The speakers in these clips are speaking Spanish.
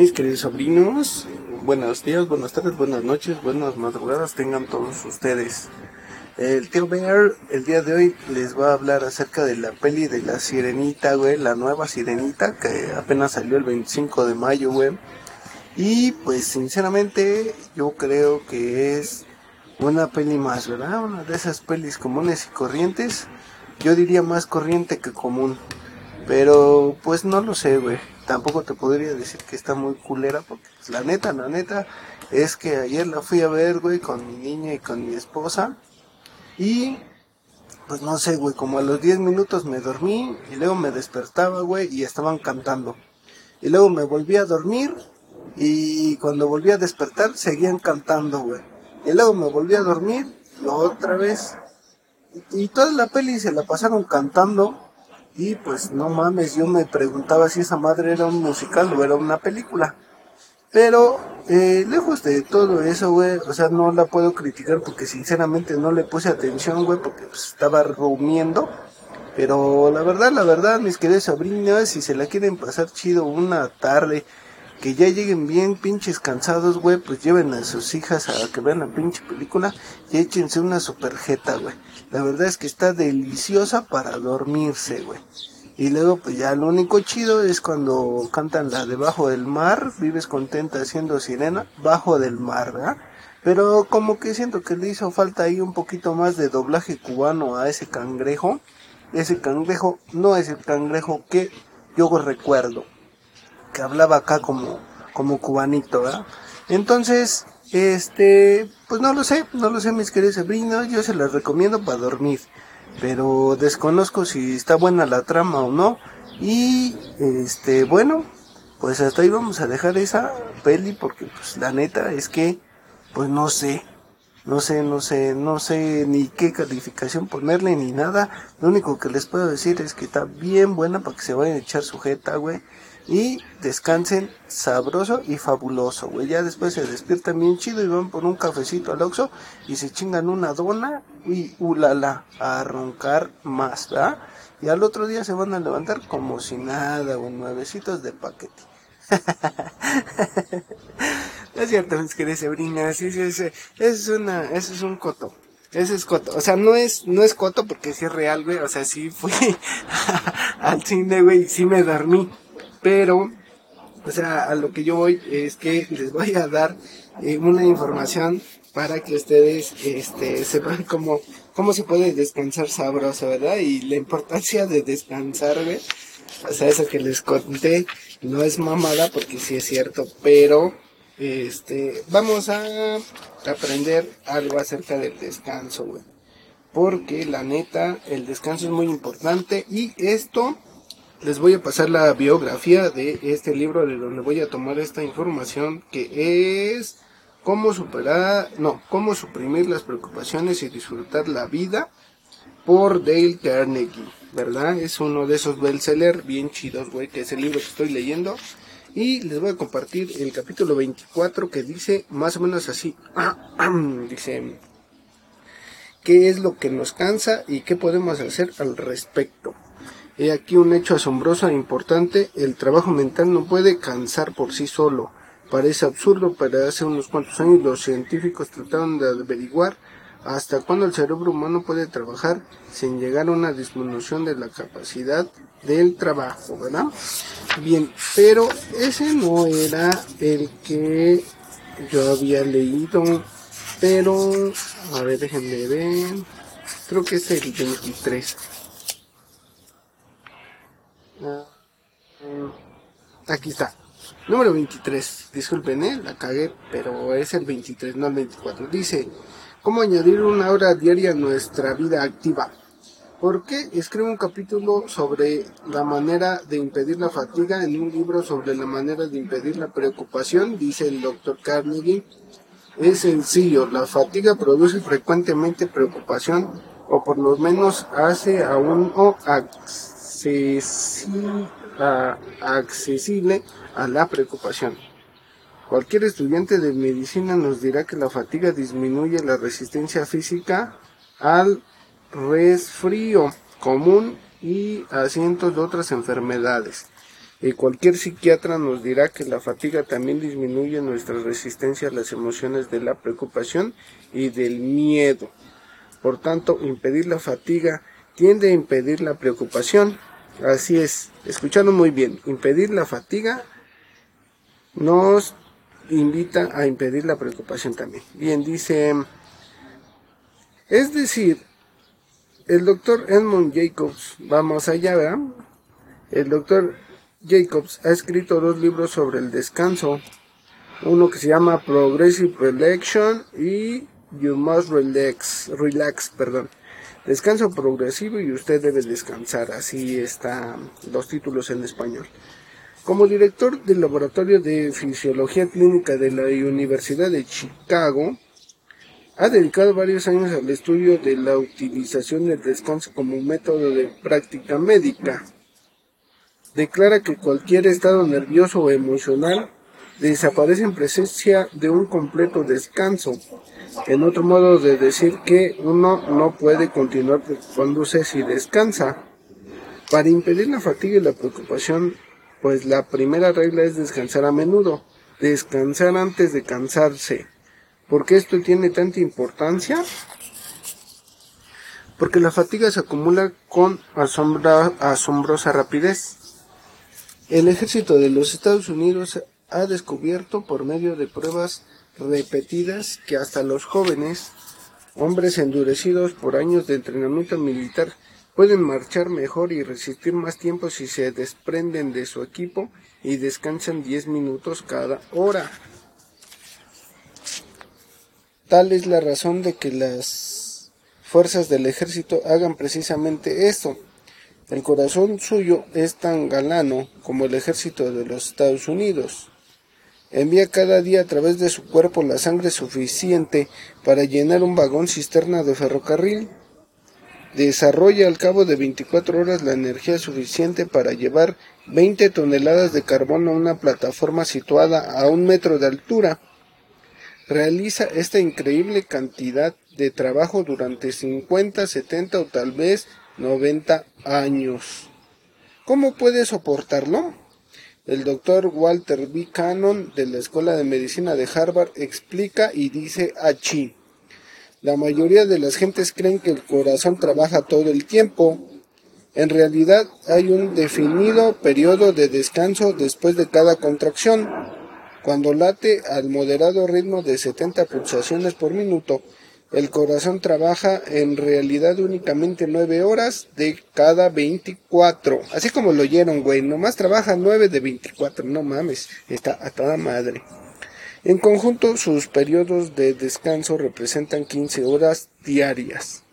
Mis queridos sobrinos, buenos días, buenas tardes, buenas noches, buenas madrugadas tengan todos ustedes. El tío Bear el día de hoy les va a hablar acerca de la peli de la sirenita, güey, la nueva sirenita que apenas salió el 25 de mayo, güey. Y pues sinceramente yo creo que es una peli más, ¿verdad? Una de esas pelis comunes y corrientes. Yo diría más corriente que común. Pero pues no lo sé, güey. Tampoco te podría decir que está muy culera porque pues, la neta, la neta es que ayer la fui a ver, güey, con mi niña y con mi esposa. Y pues no sé, güey, como a los 10 minutos me dormí y luego me despertaba, güey, y estaban cantando. Y luego me volví a dormir y cuando volví a despertar seguían cantando, güey. Y luego me volví a dormir y otra vez. Y, y toda la peli se la pasaron cantando y pues no mames, yo me preguntaba si esa madre era un musical o era una película. Pero eh, lejos de todo eso, güey, o sea, no la puedo criticar porque sinceramente no le puse atención, güey, porque pues, estaba rumiendo. Pero la verdad, la verdad, mis queridos sobrinos, si se la quieren pasar chido una tarde, que ya lleguen bien pinches cansados, güey, pues lleven a sus hijas a que vean la pinche película y échense una superjeta, güey. La verdad es que está deliciosa para dormirse, güey. Y luego, pues ya lo único chido es cuando cantan la de Bajo del Mar, vives contenta siendo sirena, Bajo del Mar, ¿verdad? Pero como que siento que le hizo falta ahí un poquito más de doblaje cubano a ese cangrejo. Ese cangrejo no es el cangrejo que yo recuerdo que hablaba acá como, como cubanito, ¿verdad? Entonces, este, pues no lo sé, no lo sé mis queridos sobrinos, yo se las recomiendo para dormir, pero desconozco si está buena la trama o no, y este, bueno, pues hasta ahí vamos a dejar esa peli porque pues la neta es que, pues no sé, no sé, no sé, no sé ni qué calificación ponerle ni nada. Lo único que les puedo decir es que está bien buena para que se vayan a echar sujeta, güey y descansen sabroso y fabuloso, güey. Ya después se despiertan bien chido y van por un cafecito al Oxxo y se chingan una dona y ulala, a roncar más, ¿verdad? Y al otro día se van a levantar como si nada, güey, nuevecitos de paquete. es cierto, mis queridas sobrinas, sí, sí, sí, es una, eso es un coto. Ese es coto. O sea, no es, no es coto porque sí es real, güey. O sea, sí fui al cine, güey, y sí me dormí. Pero, o sea, a lo que yo voy es que les voy a dar eh, una información para que ustedes este, sepan cómo, cómo se puede descansar sabroso, ¿verdad? Y la importancia de descansar, güey. O sea, eso que les conté no es mamada porque sí es cierto, pero este, vamos a aprender algo acerca del descanso, güey. Porque la neta, el descanso es muy importante y esto les voy a pasar la biografía de este libro de donde voy a tomar esta información que es cómo superar, no, cómo suprimir las preocupaciones y disfrutar la vida por Dale Carnegie, ¿verdad? Es uno de esos bestsellers bien chidos, güey, que es el libro que estoy leyendo. Y les voy a compartir el capítulo 24 que dice más o menos así. dice, ¿qué es lo que nos cansa y qué podemos hacer al respecto? He aquí un hecho asombroso e importante, el trabajo mental no puede cansar por sí solo. Parece absurdo, pero hace unos cuantos años los científicos trataron de averiguar hasta cuándo el cerebro humano puede trabajar sin llegar a una disminución de la capacidad del trabajo, ¿verdad? Bien, pero ese no era el que yo había leído, pero, a ver, déjenme ver, creo que es el 23. Aquí está. Número 23. Disculpen, ¿eh? La cagué, pero es el 23, no el 24. Dice, ¿cómo añadir una hora diaria a nuestra vida activa? ¿Por qué escribe un capítulo sobre la manera de impedir la fatiga en un libro sobre la manera de impedir la preocupación? Dice el doctor Carnegie. Es sencillo, la fatiga produce frecuentemente preocupación o por lo menos hace a uno accesible a la preocupación. Cualquier estudiante de medicina nos dirá que la fatiga disminuye la resistencia física al resfrío común y a cientos de otras enfermedades. Y cualquier psiquiatra nos dirá que la fatiga también disminuye nuestra resistencia a las emociones de la preocupación y del miedo. Por tanto, impedir la fatiga tiende a impedir la preocupación. Así es, escuchando muy bien, impedir la fatiga nos invita a impedir la preocupación también. Bien, dice, es decir, el doctor Edmund Jacobs va más allá, ¿verdad? El doctor Jacobs ha escrito dos libros sobre el descanso, uno que se llama Progressive Relaxation y You Must Relax, Relax, perdón. Descanso progresivo y usted debe descansar, así están los títulos en español. Como director del Laboratorio de Fisiología Clínica de la Universidad de Chicago, ha dedicado varios años al estudio de la utilización del descanso como método de práctica médica. Declara que cualquier estado nervioso o emocional desaparece en presencia de un completo descanso. En otro modo de decir que uno no puede continuar preocupándose si descansa. Para impedir la fatiga y la preocupación pues la primera regla es descansar a menudo, descansar antes de cansarse. ¿Por qué esto tiene tanta importancia? Porque la fatiga se acumula con asombrosa rapidez. El ejército de los Estados Unidos ha descubierto por medio de pruebas repetidas que hasta los jóvenes, hombres endurecidos por años de entrenamiento militar, Pueden marchar mejor y resistir más tiempo si se desprenden de su equipo y descansan 10 minutos cada hora. Tal es la razón de que las fuerzas del ejército hagan precisamente esto. El corazón suyo es tan galano como el ejército de los Estados Unidos. Envía cada día a través de su cuerpo la sangre suficiente para llenar un vagón cisterna de ferrocarril desarrolla al cabo de 24 horas la energía suficiente para llevar 20 toneladas de carbón a una plataforma situada a un metro de altura. Realiza esta increíble cantidad de trabajo durante 50, 70 o tal vez 90 años. ¿Cómo puede soportarlo? El doctor Walter B. Cannon de la Escuela de Medicina de Harvard explica y dice. La mayoría de las gentes creen que el corazón trabaja todo el tiempo. En realidad hay un definido periodo de descanso después de cada contracción. Cuando late al moderado ritmo de 70 pulsaciones por minuto, el corazón trabaja en realidad únicamente 9 horas de cada 24. Así como lo oyeron, güey. Nomás trabaja 9 de 24. No mames. Está a toda madre. En conjunto, sus periodos de descanso representan 15 horas diarias.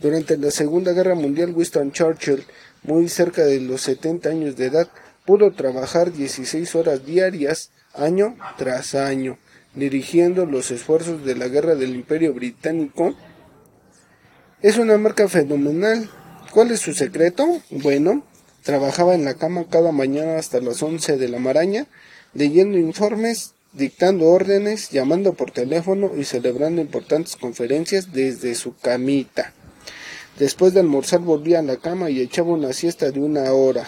Durante la Segunda Guerra Mundial, Winston Churchill, muy cerca de los 70 años de edad, pudo trabajar 16 horas diarias, año tras año, dirigiendo los esfuerzos de la guerra del Imperio Británico. Es una marca fenomenal. ¿Cuál es su secreto? Bueno, trabajaba en la cama cada mañana hasta las 11 de la maraña, leyendo informes dictando órdenes, llamando por teléfono y celebrando importantes conferencias desde su camita. Después de almorzar volvía a la cama y echaba una siesta de una hora.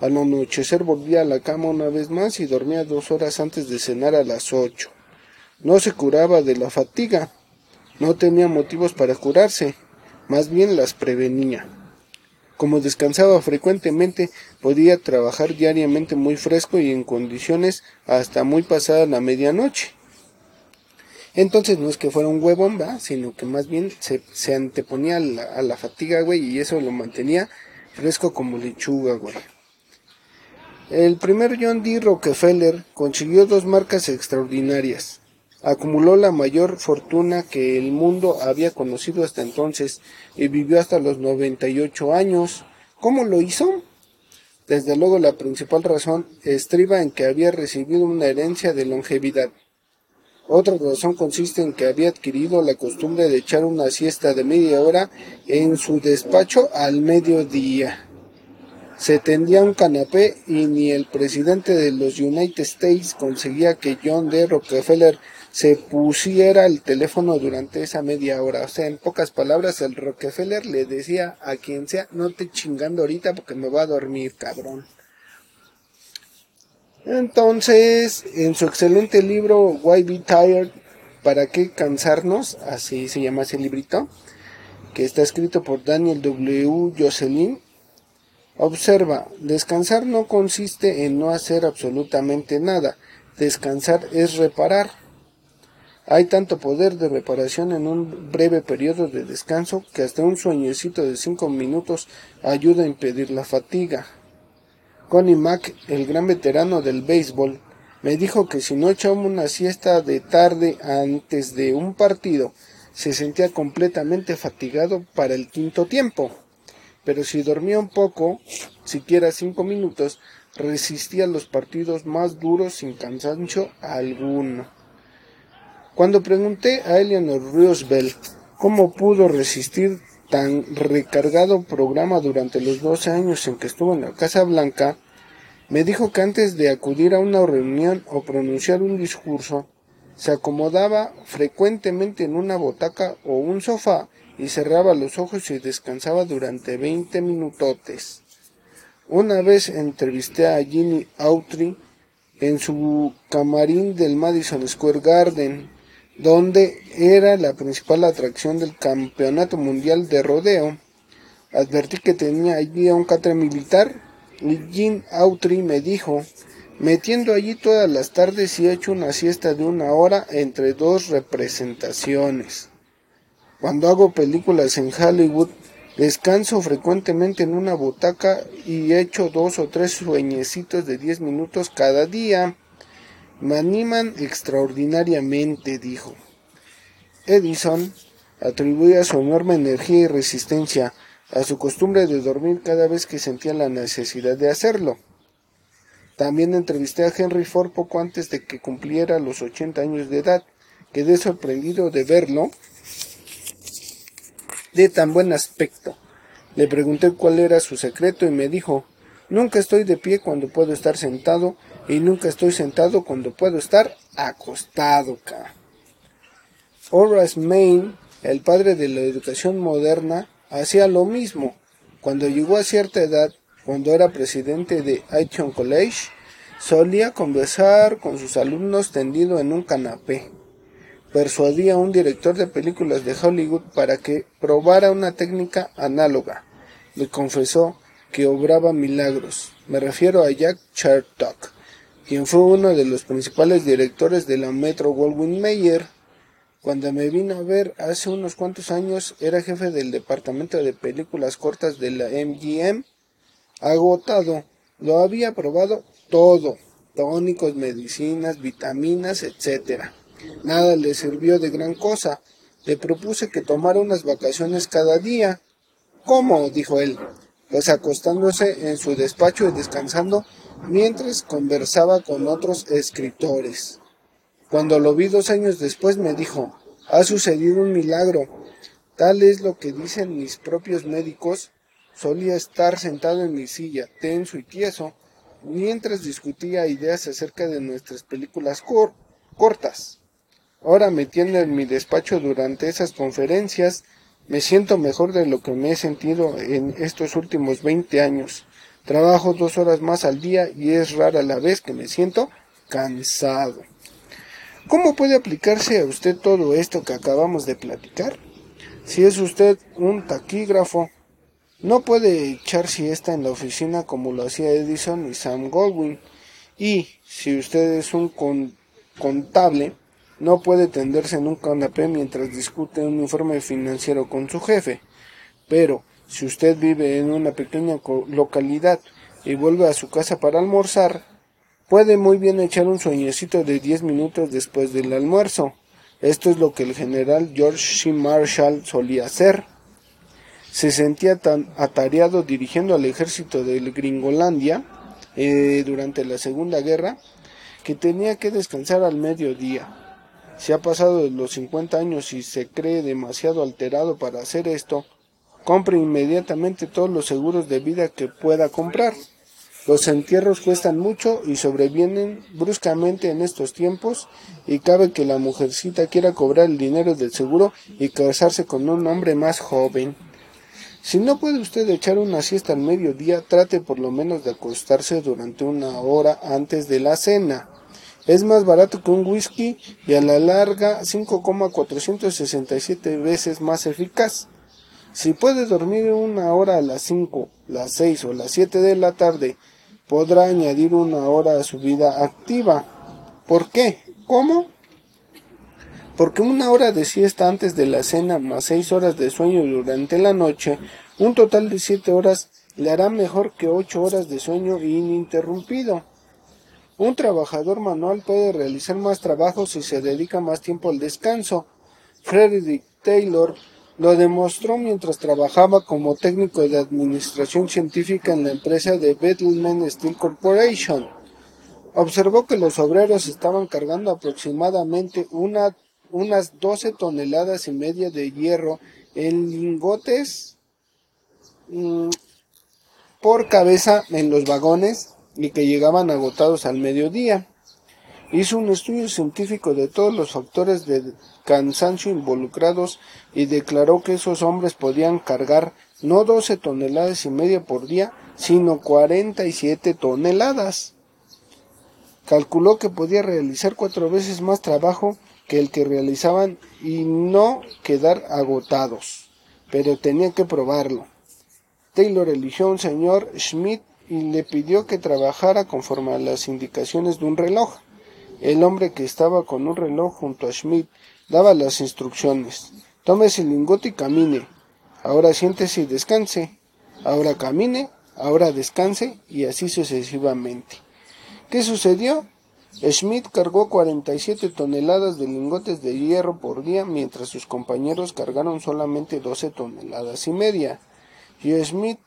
Al anochecer volvía a la cama una vez más y dormía dos horas antes de cenar a las ocho. No se curaba de la fatiga, no tenía motivos para curarse, más bien las prevenía. Como descansaba frecuentemente, podía trabajar diariamente muy fresco y en condiciones hasta muy pasada la medianoche. Entonces no es que fuera un huevón, ¿va? sino que más bien se, anteponía a la, a la, fatiga, güey, y eso lo mantenía fresco como lechuga, güey. El primer John D. Rockefeller consiguió dos marcas extraordinarias acumuló la mayor fortuna que el mundo había conocido hasta entonces y vivió hasta los 98 años. ¿Cómo lo hizo? Desde luego la principal razón estriba en que había recibido una herencia de longevidad. Otra razón consiste en que había adquirido la costumbre de echar una siesta de media hora en su despacho al mediodía. Se tendía un canapé y ni el presidente de los United States conseguía que John D. Rockefeller se pusiera el teléfono durante esa media hora. O sea, en pocas palabras, el Rockefeller le decía a quien sea, no te chingando ahorita porque me va a dormir, cabrón. Entonces, en su excelente libro Why Be Tired, ¿Para qué cansarnos? Así se llama ese librito, que está escrito por Daniel W. Jocelyn. Observa, descansar no consiste en no hacer absolutamente nada, descansar es reparar. Hay tanto poder de reparación en un breve periodo de descanso que hasta un sueñecito de cinco minutos ayuda a impedir la fatiga. Connie Mack, el gran veterano del béisbol, me dijo que si no echaba una siesta de tarde antes de un partido, se sentía completamente fatigado para el quinto tiempo. Pero si dormía un poco, siquiera cinco minutos, resistía los partidos más duros sin cansancio alguno. Cuando pregunté a Eleanor Roosevelt cómo pudo resistir tan recargado programa durante los 12 años en que estuvo en la Casa Blanca, me dijo que antes de acudir a una reunión o pronunciar un discurso, se acomodaba frecuentemente en una botaca o un sofá y cerraba los ojos y descansaba durante 20 minutotes. Una vez entrevisté a Ginny Autry en su camarín del Madison Square Garden donde era la principal atracción del campeonato mundial de rodeo. Advertí que tenía allí un catre militar y Jean Autry me dijo, metiendo allí todas las tardes y he hecho una siesta de una hora entre dos representaciones. Cuando hago películas en Hollywood, descanso frecuentemente en una butaca y echo dos o tres sueñecitos de diez minutos cada día. Me animan extraordinariamente, dijo. Edison atribuía su enorme energía y resistencia a su costumbre de dormir cada vez que sentía la necesidad de hacerlo. También entrevisté a Henry Ford poco antes de que cumpliera los 80 años de edad. Quedé sorprendido de verlo de tan buen aspecto. Le pregunté cuál era su secreto y me dijo, nunca estoy de pie cuando puedo estar sentado y nunca estoy sentado cuando puedo estar acostado. Horace Main, el padre de la educación moderna, hacía lo mismo. Cuando llegó a cierta edad, cuando era presidente de Eton College, solía conversar con sus alumnos tendido en un canapé. Persuadía a un director de películas de Hollywood para que probara una técnica análoga. Le confesó que obraba milagros. Me refiero a Jack Chertok quien fue uno de los principales directores de la Metro Goldwyn Mayer. Cuando me vino a ver hace unos cuantos años, era jefe del departamento de películas cortas de la MGM. Agotado, lo había probado todo, tónicos, medicinas, vitaminas, etc. Nada le sirvió de gran cosa. Le propuse que tomara unas vacaciones cada día. ¿Cómo? dijo él, pues acostándose en su despacho y descansando mientras conversaba con otros escritores. Cuando lo vi dos años después me dijo, ha sucedido un milagro. Tal es lo que dicen mis propios médicos. Solía estar sentado en mi silla, tenso y tieso, mientras discutía ideas acerca de nuestras películas cortas. Ahora metiendo en mi despacho durante esas conferencias, me siento mejor de lo que me he sentido en estos últimos veinte años. Trabajo dos horas más al día y es rara la vez que me siento cansado. ¿Cómo puede aplicarse a usted todo esto que acabamos de platicar? Si es usted un taquígrafo, no puede echar siesta en la oficina como lo hacía Edison y Sam Goldwyn. Y si usted es un contable, no puede tenderse en un canapé mientras discute un informe financiero con su jefe. Pero si usted vive en una pequeña localidad y vuelve a su casa para almorzar, puede muy bien echar un sueñecito de 10 minutos después del almuerzo. Esto es lo que el general George C. Marshall solía hacer. Se sentía tan atareado dirigiendo al ejército de Gringolandia eh, durante la Segunda Guerra que tenía que descansar al mediodía. Si ha pasado los 50 años y se cree demasiado alterado para hacer esto, Compre inmediatamente todos los seguros de vida que pueda comprar. Los entierros cuestan mucho y sobrevienen bruscamente en estos tiempos y cabe que la mujercita quiera cobrar el dinero del seguro y casarse con un hombre más joven. Si no puede usted echar una siesta al mediodía, trate por lo menos de acostarse durante una hora antes de la cena. Es más barato que un whisky y a la larga 5,467 veces más eficaz. Si puede dormir una hora a las 5, las 6 o las 7 de la tarde, podrá añadir una hora a su vida activa. ¿Por qué? ¿Cómo? porque una hora de siesta antes de la cena más seis horas de sueño durante la noche, un total de siete horas le hará mejor que ocho horas de sueño ininterrumpido. Un trabajador manual puede realizar más trabajo si se dedica más tiempo al descanso. Frederick Taylor lo demostró mientras trabajaba como técnico de administración científica en la empresa de Bethlehem Steel Corporation. Observó que los obreros estaban cargando aproximadamente una unas 12 toneladas y media de hierro en lingotes mm, por cabeza en los vagones y que llegaban agotados al mediodía. Hizo un estudio científico de todos los factores de cansancio involucrados y declaró que esos hombres podían cargar no 12 toneladas y media por día, sino 47 toneladas. Calculó que podía realizar cuatro veces más trabajo que el que realizaban y no quedar agotados, pero tenía que probarlo. Taylor eligió a un señor Schmidt y le pidió que trabajara conforme a las indicaciones de un reloj. El hombre que estaba con un reloj junto a Schmidt daba las instrucciones. Tómese el lingote y camine. Ahora siéntese y descanse. Ahora camine, ahora descanse y así sucesivamente. ¿Qué sucedió? Schmidt cargó 47 toneladas de lingotes de hierro por día, mientras sus compañeros cargaron solamente 12 toneladas y media. Y Schmidt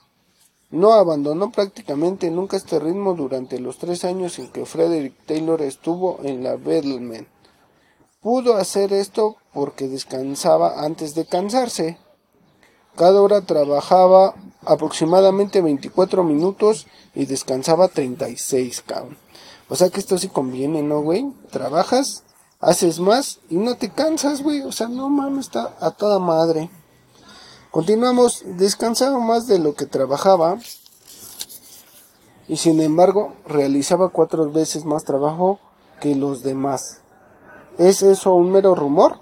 no abandonó prácticamente nunca este ritmo durante los tres años en que Frederick Taylor estuvo en la Bethlehem. Pudo hacer esto porque descansaba antes de cansarse. Cada hora trabajaba aproximadamente 24 minutos y descansaba 36, cabrón. O sea que esto sí conviene, ¿no, güey? Trabajas, haces más y no te cansas, güey. O sea, no mames, está a toda madre. Continuamos, descansaba más de lo que trabajaba y sin embargo realizaba cuatro veces más trabajo que los demás. ¿Es eso un mero rumor?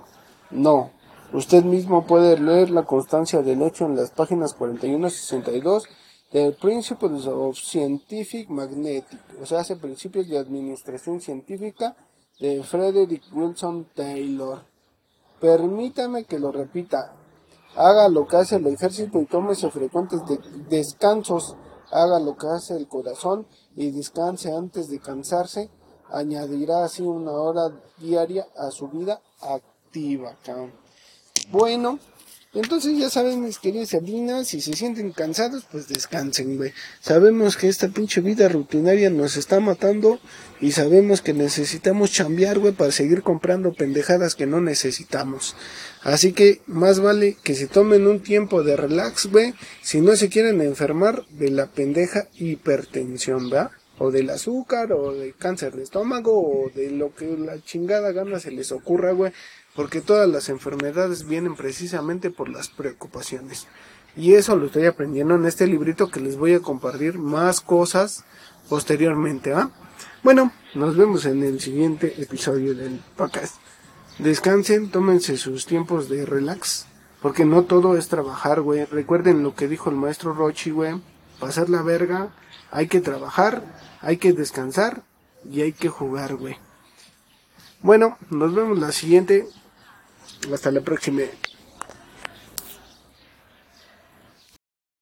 No. Usted mismo puede leer la constancia del hecho en las páginas 41 y 62 The Principles of Scientific Magnetic, o sea, hace principios de administración científica de Frederick Wilson Taylor. Permítame que lo repita. Haga lo que hace el ejército y tómese frecuentes descansos. Haga lo que hace el corazón y descanse antes de cansarse. Añadirá así una hora diaria a su vida activa. Bueno, entonces ya saben, mis queridas sabinas, si se sienten cansados, pues descansen, güey. Sabemos que esta pinche vida rutinaria nos está matando y sabemos que necesitamos chambear, güey, para seguir comprando pendejadas que no necesitamos. Así que más vale que se tomen un tiempo de relax, güey, si no se quieren enfermar de la pendeja hipertensión, ¿va? O del azúcar, o del cáncer de estómago, o de lo que la chingada gana se les ocurra, güey porque todas las enfermedades vienen precisamente por las preocupaciones. Y eso lo estoy aprendiendo en este librito que les voy a compartir más cosas posteriormente, ¿ah? Bueno, nos vemos en el siguiente episodio del podcast. Descansen, tómense sus tiempos de relax, porque no todo es trabajar, güey. Recuerden lo que dijo el maestro Rochi, güey. Pasar la verga, hay que trabajar, hay que descansar y hay que jugar, güey. Bueno, nos vemos la siguiente. Hasta la próxima.